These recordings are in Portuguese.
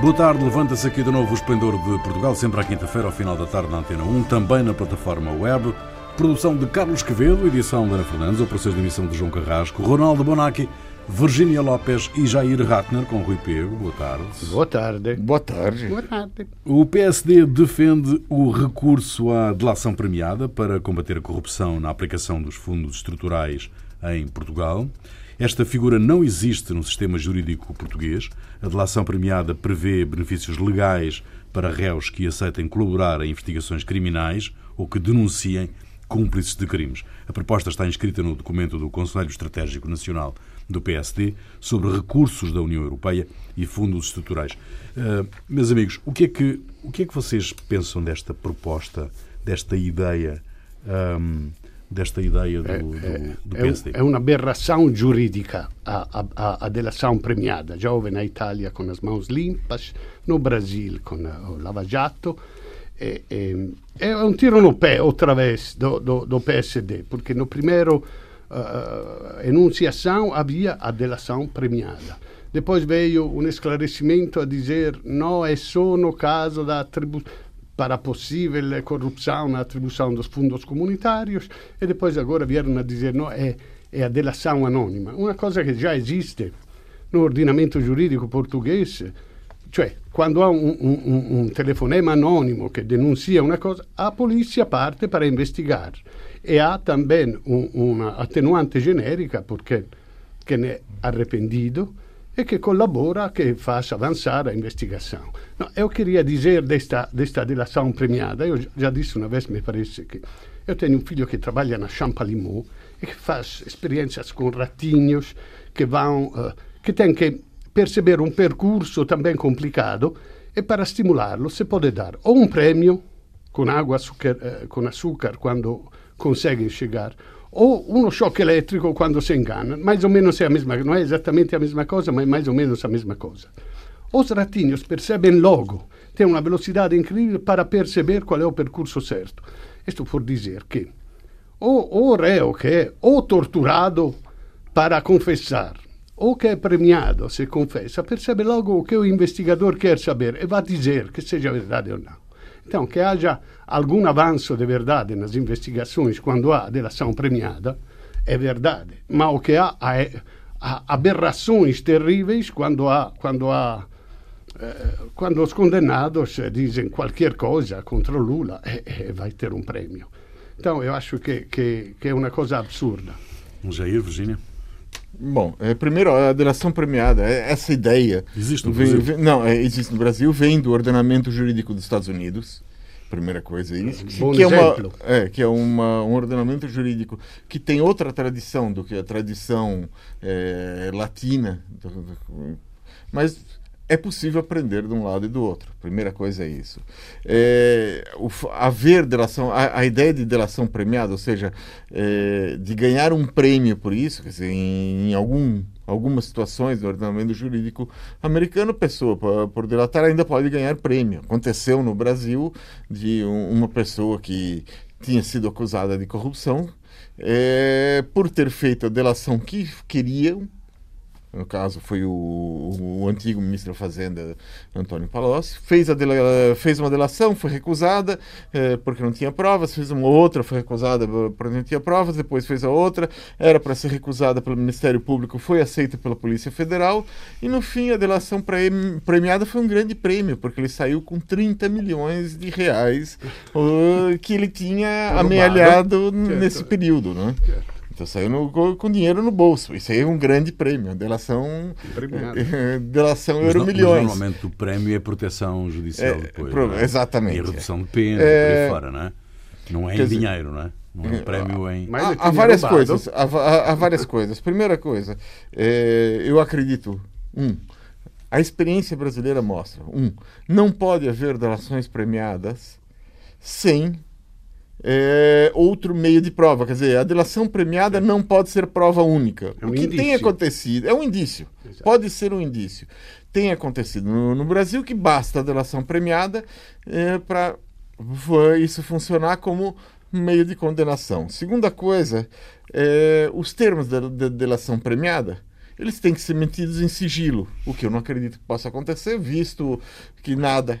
Boa tarde, levanta-se aqui de novo o Esplendor de Portugal, sempre à quinta-feira, ao final da tarde, na Antena 1, também na plataforma web. Produção de Carlos Quevedo, edição de Ana Fernandes, operações de emissão de João Carrasco, Ronaldo Bonacci, Virgínia Lopes e Jair Ratner, com Rui Pego. Boa tarde. Boa tarde. Boa tarde. Boa tarde. O PSD defende o recurso à delação premiada para combater a corrupção na aplicação dos fundos estruturais em Portugal. Esta figura não existe no sistema jurídico português. A delação premiada prevê benefícios legais para réus que aceitem colaborar em investigações criminais ou que denunciem cúmplices de crimes. A proposta está inscrita no documento do Conselho Estratégico Nacional do PSD sobre recursos da União Europeia e fundos estruturais. Uh, meus amigos, o que, é que, o que é que vocês pensam desta proposta, desta ideia? Um, desta ideia do, do, do PSD? É, uma aberração jurídica a, a, a delação premiada. Houve na Itália com as mãos limpas, no Brasil com o Lava Jato. É, é, é um tiro no pé, outra vez, do, do, do PSD, porque no primeiro uh, enunciação havia a delação premiada. Depois veio um esclarecimento a dizer não é só no caso da atribuição para possível corrupção na atribuição dos fundos comunitários e depois agora vieram a dizer não, é, é a delação anônima, uma coisa que já existe no ordinamento giuridico português, cioè quando há um, um, um telefonema anônimo que denuncia uma coisa, a polícia parte para investigar e há também um, uma atenuante genérica porque que ne é arrependido e que colabora, que faz avançar a investigação. Eu queria dizer desta, desta delação premiada, eu já disse uma vez, me parece que eu tenho um filho que trabalha na Champalimau e que faz experiências com ratinhos que vão, uh, que tem que perceber um percurso também complicado e para estimulá-lo se pode dar ou um prêmio com água açúcar, uh, com açúcar quando conseguem chegar ou uno choque elétrico quando si ingana, mais ou menos é a mesma, não é exatamente a mesma coisa, ma è mais ou menos a mesma coisa. Os ratinhos percebem logo, têm uma velocidade incrível para perceber qual é o percurso certo. Isto por dizer que o, o reo que é ou torturado para confessar, ou que é premiado se confessa, percebe logo o que o investigador quer saber e vai dizer que seja verdade ou não. Então, que haja algum avanço de verdade nas investigações quando há delação premiada, é verdade. Mas o que há, é há aberrações terríveis quando há, quando há eh, quando os condenados dizem qualquer coisa contra o Lula, eh, eh, vai ter um prêmio. Então, eu acho que, que, que é uma coisa absurda. Jair, Virginia? Bom, é, primeiro, a delação premiada, é, essa ideia. Existe no Brasil? Vem, não, é, existe no Brasil, vem do ordenamento jurídico dos Estados Unidos. Primeira coisa é isso. Bom que exemplo. é, uma, é, que é uma, um ordenamento jurídico que tem outra tradição do que a tradição é, latina. Mas é possível aprender de um lado e do outro. Primeira coisa é isso. É, o, haver delação, a, a, ideia de delação premiada, ou seja, é, de ganhar um prêmio por isso, quer dizer, em, em algum, algumas situações do ordenamento jurídico americano, pessoa por, por delatar ainda pode ganhar prêmio. Aconteceu no Brasil de um, uma pessoa que tinha sido acusada de corrupção é, por ter feito a delação que queriam no caso foi o, o, o, antigo ministro da Fazenda, Antônio Palocci, fez, a dela, fez uma delação, foi recusada eh, porque não tinha provas, fez uma outra, foi recusada porque não tinha provas, depois fez a outra, era para ser recusada pelo Ministério Público, foi aceita pela Polícia Federal, e no fim a delação premiada foi um grande prêmio, porque ele saiu com 30 milhões de reais uh, que ele tinha amealhado nesse período. Né? Então saiu no, com dinheiro no bolso. Isso aí é um grande prêmio. Delação. delação euro milhões. Normalmente o prêmio é proteção judicial é, depois. Pro, é? Exatamente. E redução de pena, é, por aí fora, não é? Não é em dizer, dinheiro, não é? Não é um prémio em. Há, há várias coisas. Há, há, há, várias coisas. Primeira coisa, é, eu acredito. Um, a experiência brasileira mostra. Um, não pode haver delações premiadas sem é, outro meio de prova. Quer dizer, a delação premiada não pode ser prova única. É um o que indício. tem acontecido é um indício. Exato. Pode ser um indício. Tem acontecido no, no Brasil que basta a delação premiada é, para isso funcionar como meio de condenação. Segunda coisa, é, os termos da de, de delação premiada eles têm que ser mantidos em sigilo, o que eu não acredito que possa acontecer, visto que nada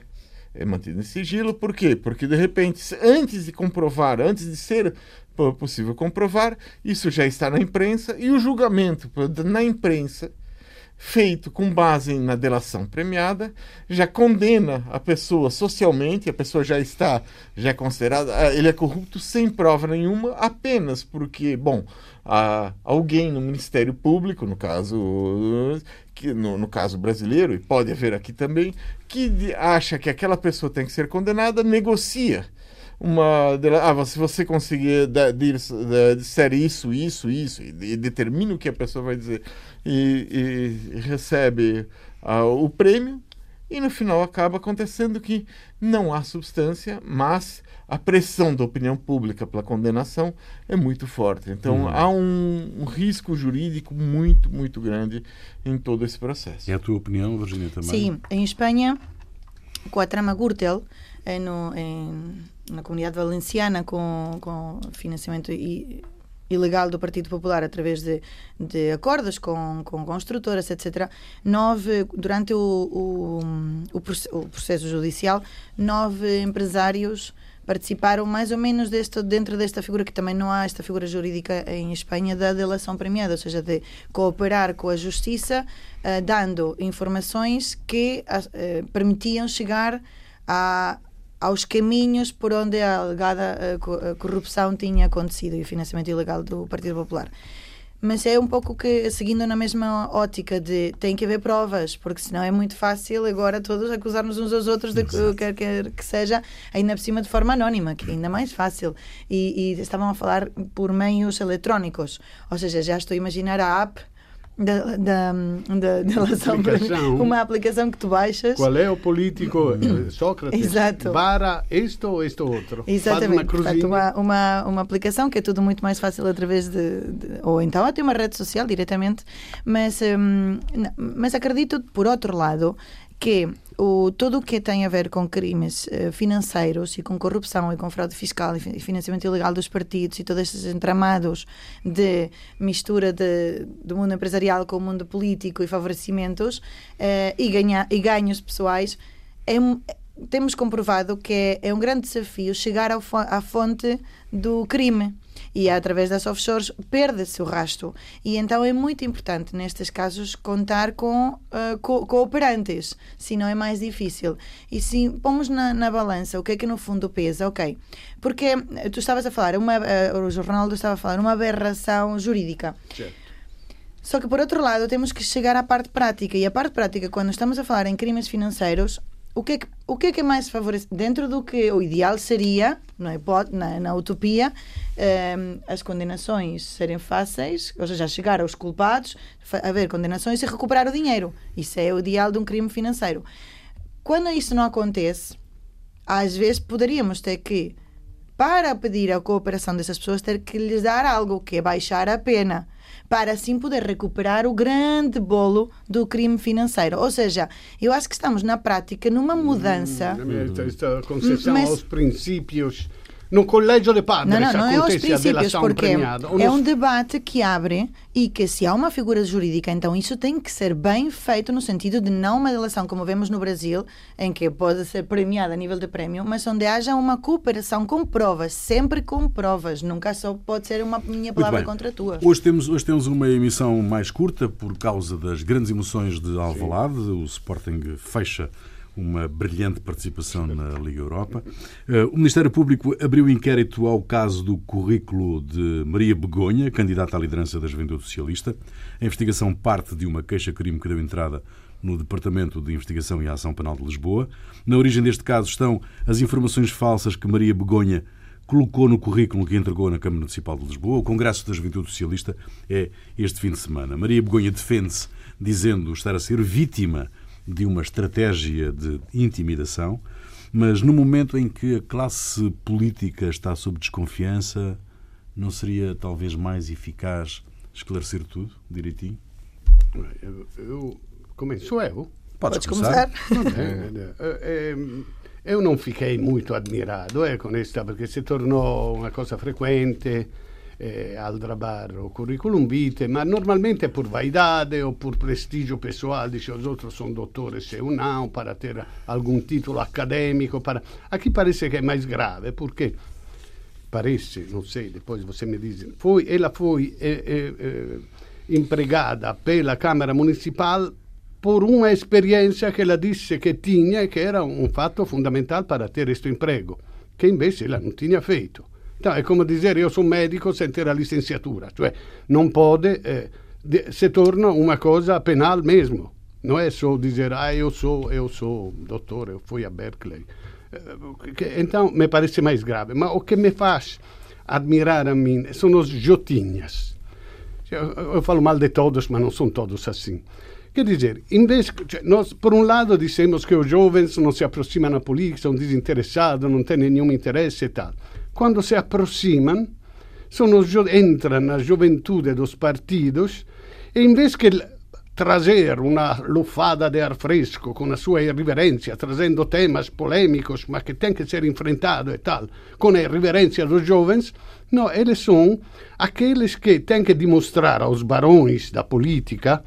é mantido em sigilo. Por quê? Porque, de repente, antes de comprovar, antes de ser possível comprovar, isso já está na imprensa e o julgamento na imprensa feito com base na delação premiada, já condena a pessoa socialmente, a pessoa já está, já é considerada, ah, ele é corrupto sem prova nenhuma, apenas porque, bom, alguém no Ministério Público, no caso, que, no, no caso brasileiro, e pode haver aqui também, que acha que aquela pessoa tem que ser condenada, negocia uma ah, se você conseguir disser isso, isso, isso, e, determina o que a pessoa vai dizer e, e recebe uh, o prêmio, e no final acaba acontecendo que não há substância, mas a pressão da opinião pública pela condenação é muito forte. Então uhum. há um, um, risco jurídico muito, muito grande em todo esse processo. É a tua opinião, Virginia, também? Sim, em Espanha, com a trama Gürtel, é no, em, na comunidade valenciana, com, com financiamento e ilegal do Partido Popular através de, de acordos com, com construtoras, etc., nove, durante o, o, o, o processo judicial, nove empresários participaram mais ou menos dentro desta figura, que também não há esta figura jurídica em Espanha da delação premiada, ou seja, de cooperar com a justiça, uh, dando informações que uh, permitiam chegar a, aos caminhos por onde a alegada corrupção tinha acontecido e o financiamento ilegal do Partido Popular. Mas é um pouco que, seguindo na mesma ótica de tem que haver provas, porque senão é muito fácil agora todos acusar-nos uns aos outros de que quer, quer que seja, ainda por cima de forma anónima, que é ainda mais fácil. E, e estavam a falar por meios eletrónicos, ou seja, já estou a imaginar a app da, da, da, da relação uma aplicação que tu baixas. Qual é o político eh, Sócrates? Exato. Para isto ou isto outro. Exatamente. Uma, Portanto, uma, uma, uma aplicação que é tudo muito mais fácil através de. de ou então até uma rede social diretamente. Mas, um, mas acredito, por outro lado, que o, tudo o que tem a ver com crimes uh, financeiros e com corrupção e com fraude fiscal e financiamento ilegal dos partidos e todos esses entramados de mistura de, do mundo empresarial com o mundo político e favorecimentos uh, e, ganha, e ganhos pessoais, é, temos comprovado que é, é um grande desafio chegar ao, à fonte do crime e através das offshores perde-se o rastro. E então é muito importante, nestes casos, contar com uh, co cooperantes, senão é mais difícil. E se pomos na, na, balança o que é que no fundo pesa, ok. Porque eh, tu estavas a falar, uma, uh, o Ronaldo estava a falar, uma aberração jurídica. Certo. Só que, por outro lado, temos que chegar à parte prática. E a parte prática, quando estamos a falar em crimes financeiros, o que, é que, o que é que é mais favorece? Dentro do que o ideal seria, não é, na, na utopia, um, ehm, as condenações serem fáceis, ou seja, chegar aos culpados, haver condenações e recuperar o dinheiro. Isso é o ideal de um crime financeiro. Quando isso não acontece, às vezes poderíamos ter que, para pedir a cooperação dessas pessoas, ter que lhes dar algo que é baixar a pena para assim poder recuperar o grande bolo do crime financeiro. Ou seja, eu acho que estamos na prática numa mudança. Hum, esta concessão mas, aos princípios no colégio de padres não, não, não é aos princípios, porque é um debate que abre e que se há uma figura jurídica, então isso tem que ser bem feito no sentido de não uma delação como vemos no Brasil, em que pode ser premiada a nível de prémio, mas onde haja uma cooperação com provas, sempre com provas, nunca só pode ser uma minha palavra contra a tua. Hoje temos, hoje temos uma emissão mais curta por causa das grandes emoções de Alvalade, Sim. o Sporting fecha uma brilhante participação na Liga Europa. Eh, o Ministério Público abriu inquérito ao caso do currículo de Maria Begonha, candidata à liderança da Juventude Socialista. A investigação parte de uma queixa-crime que deu entrada no Departamento de Investigação e Ação Penal de Lisboa. Na origem deste caso estão as informações falsas que Maria Begonha colocou no currículo que entregou na Câmara Municipal de Lisboa. O Congresso da Juventude Socialista é este fim de semana. Maria Begonha defende-se dizendo estar a ser vítima de uma estratégia de intimidação, mas no momento em que a classe política está sob desconfiança, não seria talvez mais eficaz esclarecer tudo direitinho? Eu, eu começo eu. Podes, Podes começar. começar. É, eu não fiquei muito admirado eh, com esta, porque se tornou uma coisa frequente eh, aldrabar o currículum vitae, mas normalmente por vaidade ou por prestígio pessoal, dice os outros são doutores eu não, para ter algum título acadêmico. Para... Aqui parece que é mais grave, porque parece, não sei, depois você me diz, foi, ela foi eh, eh, eh, empregada pela Câmara Municipal por uma experiência que ela disse que tinha e que era um fato fundamental para ter este emprego, que invece ela não tinha feito. Então, è come dire io sono medico senza la licenciatura, cioè non può, eh, se torna una cosa penale mesmo. Non è solo dire, ah, io so, io so, dottore, eu fui a Berkeley. Eh, então, me parece mais grave. Mas o que me faz admirar a mim são os jotinhas. Eu, falo mal de todos, mas não são todos assim. Quer dizer, em vez, nós, por um lado, dizemos que os jovens não se aproximam à política, são desinteressados, não têm nenhum interesse e tal quando se aproximam, entram na juventude dos partidos e invece che trazer uma lufada de ar fresco com a sua irreverência, trazendo temas polêmicos, mas que tem que ser enfrentado e tal, com a irreverência dos jovens, não, eles são aqueles que têm que demonstrar aos barões da política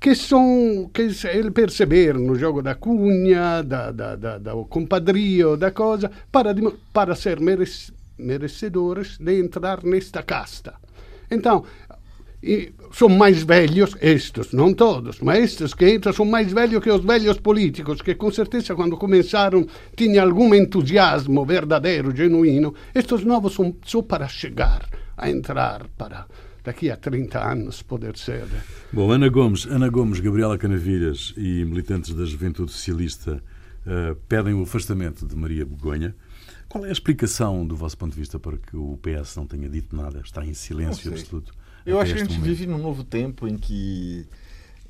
que são que ele perceber no jogo da cunha, da, da, da, da compadrio, da coisa, para, para ser merecido merecedores de entrar nesta casta. Então, são mais velhos, estes, não todos, mas estes que entram são mais velhos que os velhos políticos, que com certeza quando começaram tinham algum entusiasmo verdadeiro, genuíno. Estes novos são só para chegar a entrar, para daqui a 30 anos poder ser. Bom, Ana Gomes, Ana Gomes, Gabriela Canavilhas e militantes da Juventude Socialista uh, pedem o afastamento de Maria Begonha. Qual é a explicação, do vosso ponto de vista, para que o PS não tenha dito nada? Está em silêncio absoluto. Eu acho que a gente momento. vive num novo tempo em que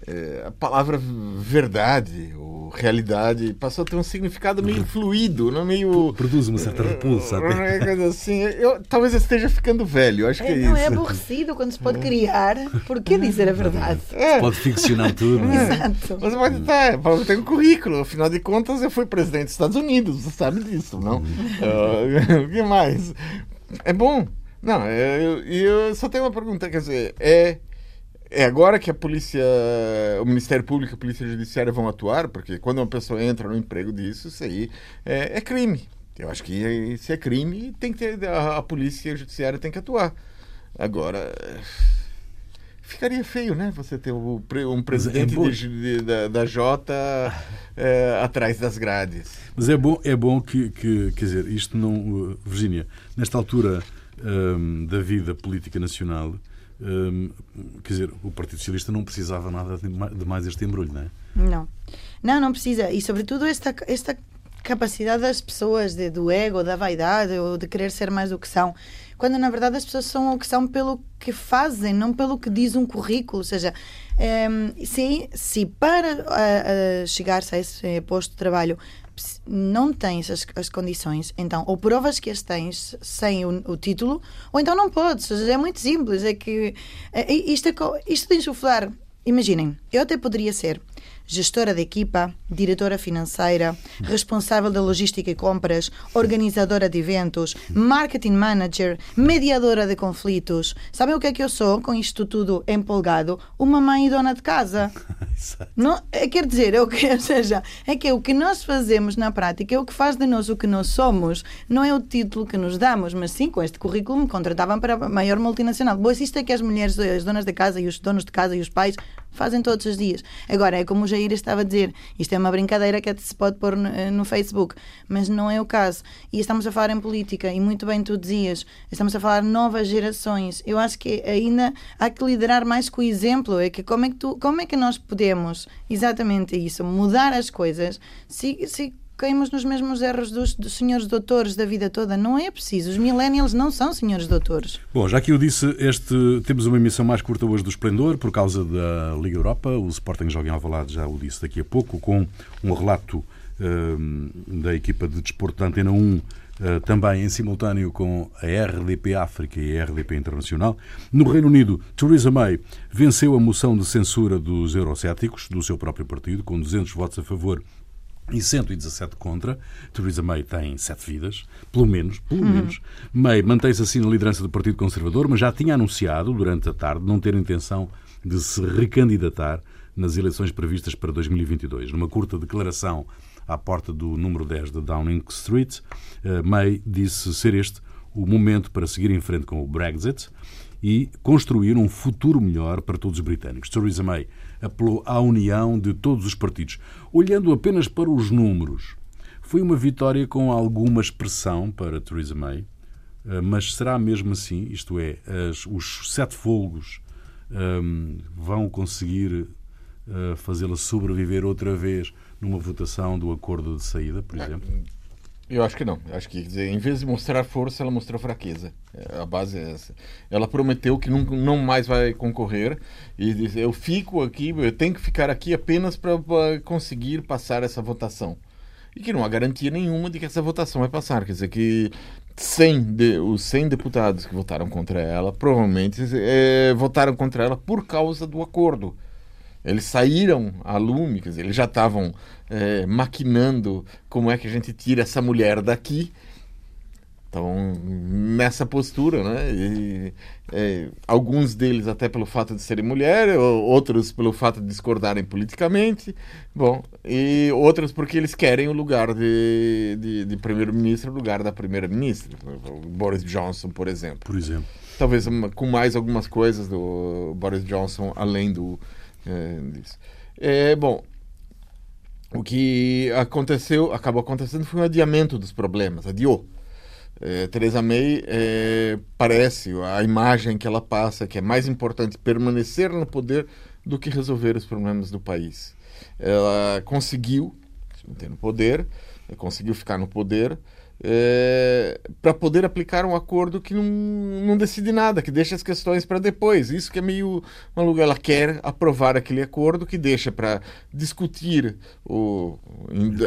é, a palavra verdade ou realidade passou a ter um significado meio fluido, não meio produz uma certa repulsa. É, assim. Eu, talvez eu esteja ficando velho, acho que é, é não, é isso. é aborrecido quando se pode criar. Por que dizer a verdade? É. Pode ficcionar tudo. É. Exato. Você pode estar, pode ter um currículo. Afinal de contas, eu fui presidente dos Estados Unidos. Você sabe disso, não? Uh, o que mais? É bom. Não, eu, eu só tenho uma pergunta, quer dizer, é é agora que a polícia, o Ministério Público e a Polícia Judiciária vão atuar, porque quando uma pessoa entra no emprego disso, isso aí é, é crime. Eu acho que se é crime, tem que ter, a, a polícia judiciária tem que atuar. Agora, ficaria feio, né? Você ter um, um presidente é de, de, da, da Jota é, atrás das grades. Mas é bom, é bom que, que quer dizer, isto não. Virgínia, nesta altura um, da vida política nacional Hum, quer dizer, o Partido Socialista não precisava nada de mais este embrulho, não é? Não. Não, não precisa. E, sobretudo, esta, esta capacidade das pessoas, de, do ego, da vaidade, ou de querer ser mais do que são. Quando, na verdade, as pessoas são o que são pelo que fazem, não pelo que diz um currículo. Ou seja, um, se, se para chegar-se a esse posto de trabalho não tens as, as condições, então ou provas que as tens sem o, o título, ou então não podes. É muito simples. É que é, isto, é, isto de insuflar, imaginem, eu até poderia ser gestora de equipa, diretora financeira, responsável da logística e compras, organizadora de eventos, marketing manager, mediadora de conflitos. Sabem o que é que eu sou com isto tudo empolgado? Uma mãe e dona de casa. Não, é, quer dizer, é o que, ou seja, é que é o que nós fazemos na prática, é o que faz de nós o que nós somos. Não é o título que nos damos, mas sim, com este currículo me contratavam para a maior multinacional. Boa, isto é que as mulheres, as donas de casa e os donos de casa e os pais fazem todos os dias. Agora, é como o Jair estava a dizer, isto é uma brincadeira que se pode pôr no, no, Facebook, mas não é o caso. E estamos a falar em política, e muito bem tu dizias, estamos a falar novas gerações. Eu acho que ainda há que liderar mais com o exemplo, é que como é que, tu, como é que nós podemos, exatamente isso, mudar as coisas, se, se caímos nos mesmos erros dos, dos, senhores doutores da vida toda. Não é preciso. Os millennials não são senhores doutores. Bom, já que eu disse, este, temos uma emissão mais curta hoje do Esplendor por causa da Liga Europa. O Sporting joga em Alvalade, já o disse daqui a pouco, com um relato uh, da equipa de desporto da Antena 1 Uh, também em simultâneo com a RDP África e a RDP Internacional. No Reino Unido, Theresa May venceu a moção de censura dos eurocéticos do seu próprio partido, com 200 votos a favor e 117 contra. Theresa May tem sete vidas, pelo menos, pelo menos. May mantém-se assim na liderança do Partido Conservador, mas já tinha anunciado durante a tarde não ter intenção de se recandidatar nas eleições previstas para 2022. Numa curta declaração à porta do número 10 da Downing Street, eh, May disse ser este o momento para seguir em frente com o Brexit e construir um futuro melhor para todos os britânicos. Theresa May apelou à união de todos os partidos. Olhando apenas para os números, foi uma vitória com alguma expressão para Theresa May, eh, mas será mesmo assim? Isto é, as, os sete folgos um, vão conseguir uh, fazê-la sobreviver outra vez numa votação do acordo de saída, por exemplo? Eu acho que não. Acho que, dizer, em vez de mostrar força, ela mostrou fraqueza. É, a base é essa. Ela prometeu que não, não mais vai concorrer e disse: eu fico aqui, eu tenho que ficar aqui apenas para conseguir passar essa votação. E que não há garantia nenhuma de que essa votação vai passar. Quer dizer, que 100 de, os 100 deputados que votaram contra ela provavelmente é, votaram contra ela por causa do acordo. Eles saíram a lume, quer dizer, eles já estavam é, maquinando como é que a gente tira essa mulher daqui. Então, nessa postura, né? E, é, alguns deles até pelo fato de serem mulheres, outros pelo fato de discordarem politicamente, bom, e outros porque eles querem o lugar de, de, de primeiro-ministro, o lugar da primeira-ministra, Boris Johnson, por exemplo. Por exemplo. Talvez com mais algumas coisas do Boris Johnson além do é. É, bom, o que aconteceu, acabou acontecendo foi um adiamento dos problemas, adiou. É, May é, parece, a imagem que ela passa, que é mais importante permanecer no poder do que resolver os problemas do país. Ela conseguiu se manter no poder, conseguiu ficar no poder, é, para poder aplicar um acordo que não, não decide nada, que deixa as questões para depois. Isso que é meio maluco. Ela quer aprovar aquele acordo que deixa para discutir o,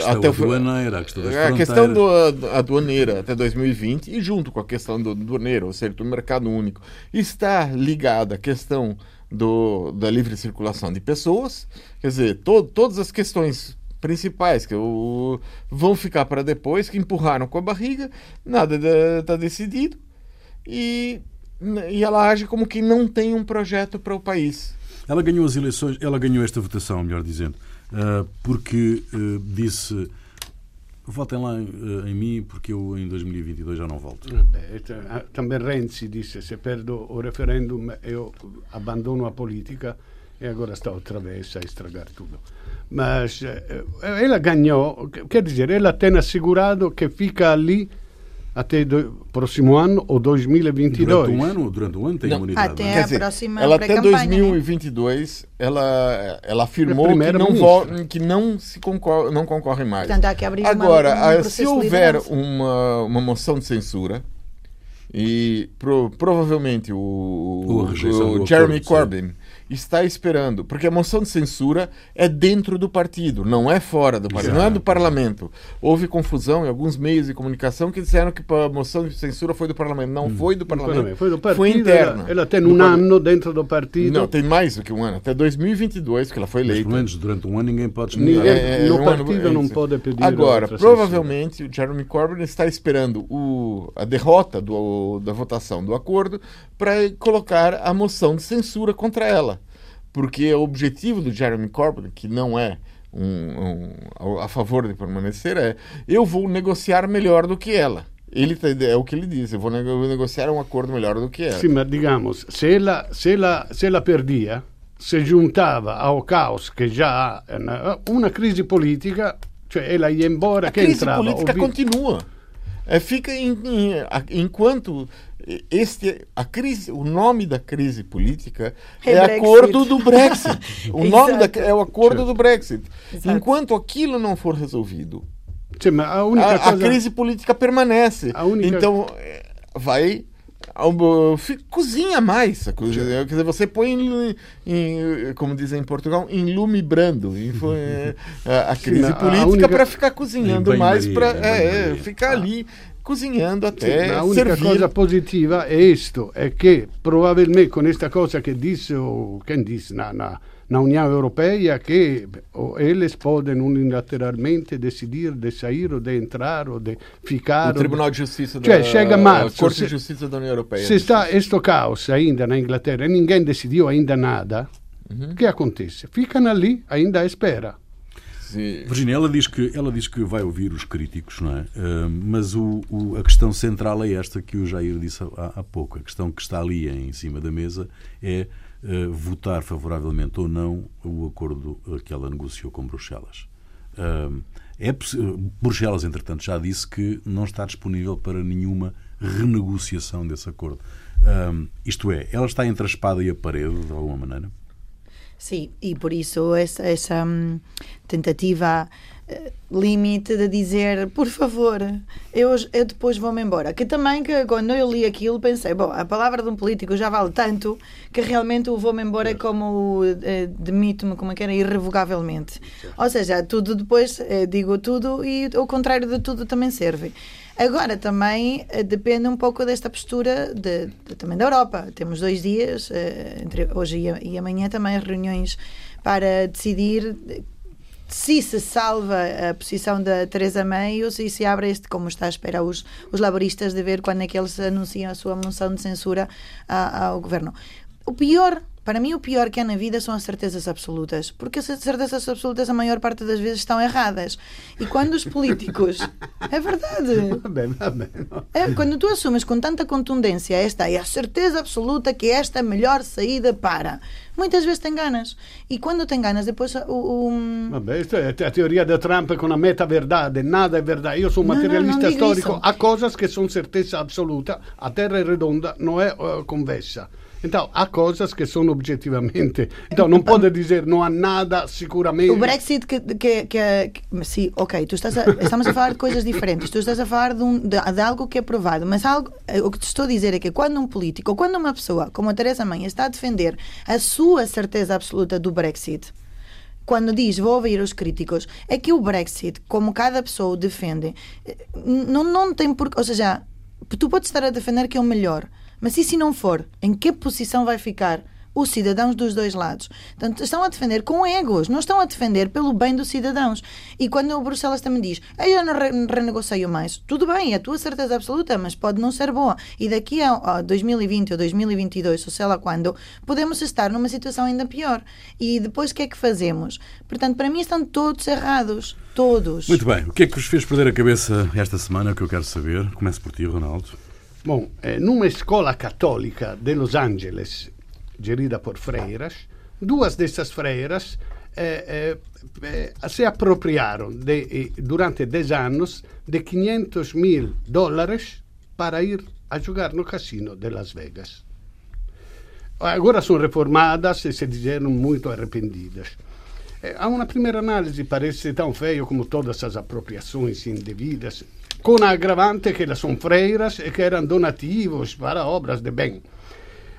a até o aduaneira, a questão, a questão do, aduaneira até 2020 e junto com a questão do aduaneiro, ou seja, do mercado único, está ligada a questão do, da livre circulação de pessoas, quer dizer, to, todas as questões principais que o, vão ficar para depois, que empurraram com a barriga, nada está decidido e, e ela age como que não tem um projeto para o país. Ela ganhou as eleições, ela ganhou esta votação, melhor dizendo, uh, porque uh, disse votem lá uh, em mim porque eu em 2022 já não volto. Beh, também Renzi disse se perdo o referendum eu abandono a política e agora está outra vez a estragar tudo. Mas eh, ela ganhou, quer dizer, ela tem assegurado que fica ali até o próximo ano ou 2022. Durante um ano, durante um ano tem Não. imunidade. Até não é? a dizer, próxima ela até pré-campanha, né? 2022 ela, ela afirmou que não, vo, que não se concor, não concorre mais. Portanto, há que abrir uma- Agora, um se houver uma, uma moção de censura e pro- provavelmente o, o do Jeremy. Corbyn está esperando, porque a moção de censura é dentro do partido, não é fora do partido, não é do Exato. parlamento. Houve confusão em alguns meios de comunicação que disseram que a moção de censura foi do parlamento. Não foi do parlamento, Foi do partido, foi interna. ela, ela tem um ano dentro do partido. Não, tem mais do que um ano, até 2022 que ela foi Mas eleita. pelo menos durante um ano ninguém pode Ninguém-. É, é, no um partido ano- não isso. pode pedir Agora, provavelmente o Jeremy Corbyn está esperando o, a derrota do, da votação do acordo para colocar a moção de censura contra ela. Porque o objetivo do Jeremy Corbyn, que não é um, um- a favor de permanecer, é eu vou negociar melhor do que ela. Ele tá- é o que ele diz, eu vou nego- negociar um acordo melhor do que ela. Sì, ma digamos, se ela, se ela, se ela perdia, se giuntava ao caos che già ha una, una crisi politica, cioè ela ia embora, A che crise entrava. política o vi- continua. É, fica em, em- a- enquanto este a crise, o nome da crise política É é, Brexit. acordo do Brexit. O nome da, é o acordo do Brexit. Exato. Enquanto aquilo não for resolvido, Sì, ma a única a, a cosa... crise política permanece. A única- Então é, vai cozinha mais. a coisa- Quer dizer, você põe em, em, como dizem em Portugal, em lume brando. E foi, é, a, a crise a política única- para ficar cozinhando Em mais, para em banho-maria. ficar ali cozinhando até a única servir. cosa positiva è isto, è che probabilmente con questa cosa che disse, o, quem disse na, na, na União Europeia, o, eles podem unilateralmente decidir de sair ou de entrar ou de ficar. O Tribunal de Justiça Cioè, da chega março, Corte se- de Justiça da União Europeia. Se está questo caos ainda na Inglaterra e ninguém decidiu ainda nada, o que acontece? Ficam ali ainda à espera. Se- Virginia, ela diz que ela diz que vai ouvir os críticos, não é? Ah, mas o, o- a questão central é esta que o Jair disse há, há pouco. A questão que está ali em cima da mesa é ah, votar favoravelmente ou não o acordo que ela negociou com Bruxelas. Ah, é Bruxelas, entretanto, já disse que não está disponível para nenhuma renegociação desse acordo. Ah, isto é, ela está entre a espada e a parede, de alguma maneira. Sim, e por isso essa, essa hum, tentativa eh, limite de dizer, por favor, eu, eu depois vou-me embora. Que também, que quando eu li aquilo, pensei, bom, a palavra de um político já vale tanto que realmente o vou-me embora é como eh, demito-me, como é que era, irrevogavelmente. Ou seja, tudo depois, eh, digo tudo e o contrário de tudo também serve. Agora também eh, depende um pouco desta postura de, de- também da Europa. Temos dois dias, eh, entre hoje e, e amanhã, também reuniões para decidir se se salva a posição da Teresa ou se se abre este, como está à espera os, os laboristas de ver quando é que eles anunciam a sua moção de censura a- ao governo. O pior, para mim, o pior que há na vida são as certezas absolutas, porque as certezas absolutas, a maior parte das vezes, estão erradas. E quando os políticos. É verdade. É, quando tu assumes com tanta contundência esta é a certeza absoluta que esta é a melhor saída para, muitas vezes te enganas. E quando te enganas, depois o. o- Vabbè, questa è a teoria di Trump con la meta verdade, nada è verdade. Sono No, no, materialista non dico storico, isso. há coisas che sono certeza assoluta, a terra è redonda, non è eh, convessa. Então, há coisas que são objetivamente. Então, não pode dizer não há nada seguramente. O Brexit que, que, que, que sim, ok, tu estás a, estamos a falar de coisas diferentes, tu estás a falar de, um, de, de algo que é provado, mas algo, eh, o que te estou a dizer é que quando um político, ou quando uma pessoa como a Teresa May está a defender a sua certeza absoluta do Brexit, quando diz vou ouvir os críticos, é que o Brexit, como cada pessoa o defende, eh, não, não tem por. Ou seja, tu podes estar a defender que é o melhor, mas e se não for? Em que posição vai ficar? Os cidadãos dos dois lados. Portanto, estão a defender com egos, não estão a defender pelo bem dos cidadãos. E quando o Bruxelas também diz, "Ei, eu não re renegocio mais, tudo bem, é a tua certeza absoluta, mas pode não ser boa. E daqui a, a 2020 ou 2022, ou sei lá quando, podemos estar numa situação ainda pior. E depois o que é que fazemos? Portanto, para mim estão todos errados. Todos. Muito bem. O que é que vos fez perder a cabeça esta semana? Que eu quero saber. Começo por ti, Ronaldo. Bom, eh, numa escola católica de Los Angeles, gerida por freiras, duas dessas freiras eh, eh, se apropriaram de, durante 10 anos de 500 mil dólares para ir a jogar no cassino de Las Vegas. Agora são reformadas e se disseram muito arrependidas. A uma primeira análise parece tão feio como todas as apropriações indevidas, com a agravante que elas são freiras e que eram donativos para obras de bem.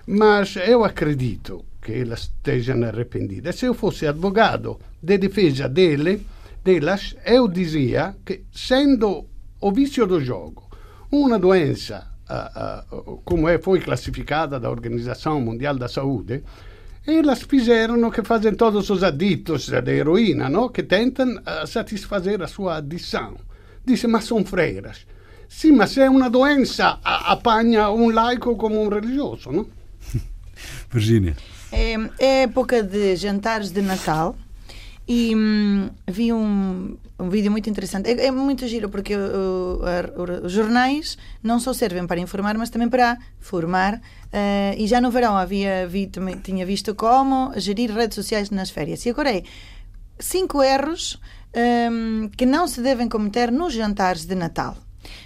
Mas eu acredito que elas estejam arrependidas. Se eu fosse advogado de defesa dele, delas, eu dizia que, sendo o vício do jogo uma doença ah, ah, como é, foi classificada da Organização Mundial da Saúde, elas fizeram o que fazem todos os aditos de heroína, não? que tentam ah, satisfazer a sua adição. Dice, mas são freiras. Sim, mas é uma doença, a- apanha um laico como um religioso, não? Virgínia. É, é época de jantares de Natal e hum, vi um, um vídeo muito interessante. É, é muito giro porque uh, a- os jornais não só servem para informar, mas também para formar. eh, e já no verão havia vi, também, tinha visto como gerir redes sociais nas férias. E agora é cinco erros hum, que não se devem cometer nos jantares de Natal.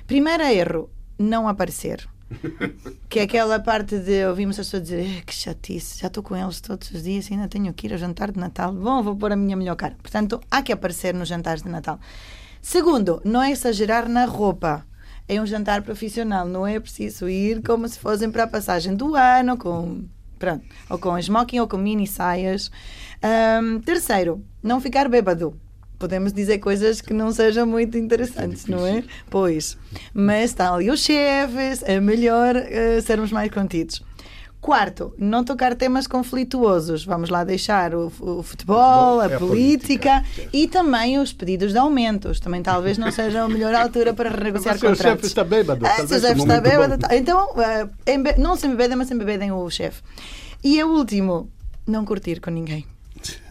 Primeiro erro, não aparecer. Que é aquela parte de ouvimos as pessoas dizer "Eh, que chatice, já estou com eles todos os dias e ainda tenho que ir ao jantar de Natal. Bom, vou pôr a minha melhor cara. Portanto, há que aparecer nos jantares de Natal. Segundo, não é exagerar na roupa. É um jantar profissional, não é preciso ir como se fossem para a passagem do ano, com, pronto, ou com smoking ou com mini saias. Ahm, terceiro, não ficar bêbado podemos dizer coisas que não sejam muito interessantes, não é? Pois. Mas está ali os chefes, é melhor uh, sermos mais contidos. Quarto, não tocar temas conflituosos. Vamos lá deixar o, o futebol, a, é política, política, e também os pedidos de aumentos. Também talvez não seja a melhor altura para renegociar contratos. O chefe está bêbado. Ah, se o chefe está bêbado. Bom. Então, uh, não se embebedem, mas se embebedem o chefe. E o último, não curtir com ninguém.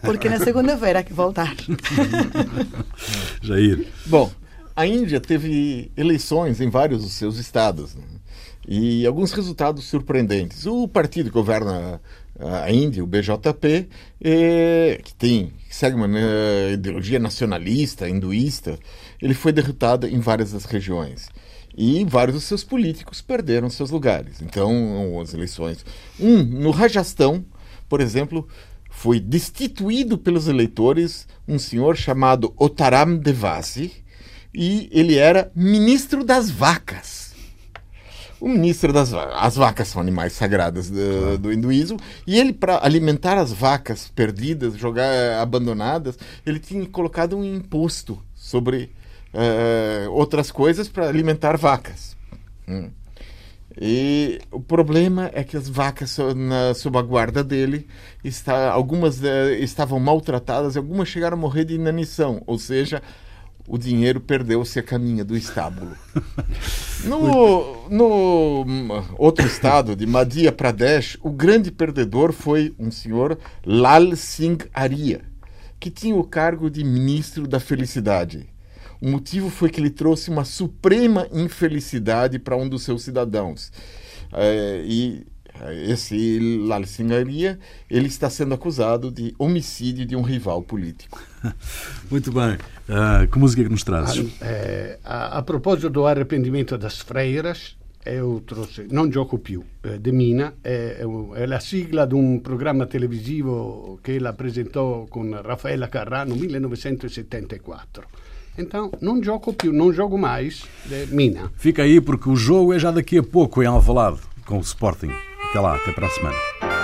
Porque na segunda-feira há que voltar. Jair. Bom, a Índia teve eleições em vários dos seus estados. Né? E alguns resultados surpreendentes. O partido que governa a Índia, o BJP, é, que tem que segue uma né, ideologia nacionalista, hinduísta, ele foi derrotado em várias das regiões. E vários dos seus políticos perderam seus lugares. Então, as eleições. Um, no Rajastão, por exemplo, foi destituído pelos eleitores um senhor chamado Otaram Devasi, e ele era ministro das vacas. O ministro das vacas. As vacas são animais sagrados do, do hinduísmo, e ele, para alimentar as vacas perdidas, jogar abandonadas, ele tinha colocado um imposto sobre uh, outras coisas para alimentar vacas. Hum. E o problema é que as vacas na, sob a guarda dele, está, algumas uh, estavam maltratadas algumas chegaram a morrer de inanição, ou seja, o dinheiro perdeu-se a caminho do estábulo. No, no outro estado, de Madhya Pradesh, o grande perdedor foi um senhor Lal Singh Arya, que tinha o cargo de ministro da felicidade. O motivo foi que ele trouxe uma suprema infelicidade para um dos seus cidadãos. É, e é, esse Lal Singaria, ele está sendo acusado de homicídio de um rival político. Muito bem. Uh, que música que nos trazes? A, é, a, a, propósito do arrependimento das freiras, eu trouxe Non Gioco Più, eh, de Mina, è, è, la sigla di un programma televisivo che ela apresentou con Raffaella Carrà no 1974. Então, não jogo più, não jogo mais de Mina. Fica aí porque o jogo é já daqui a pouco em Alvalade com o Sporting. Até lá, até para a semana.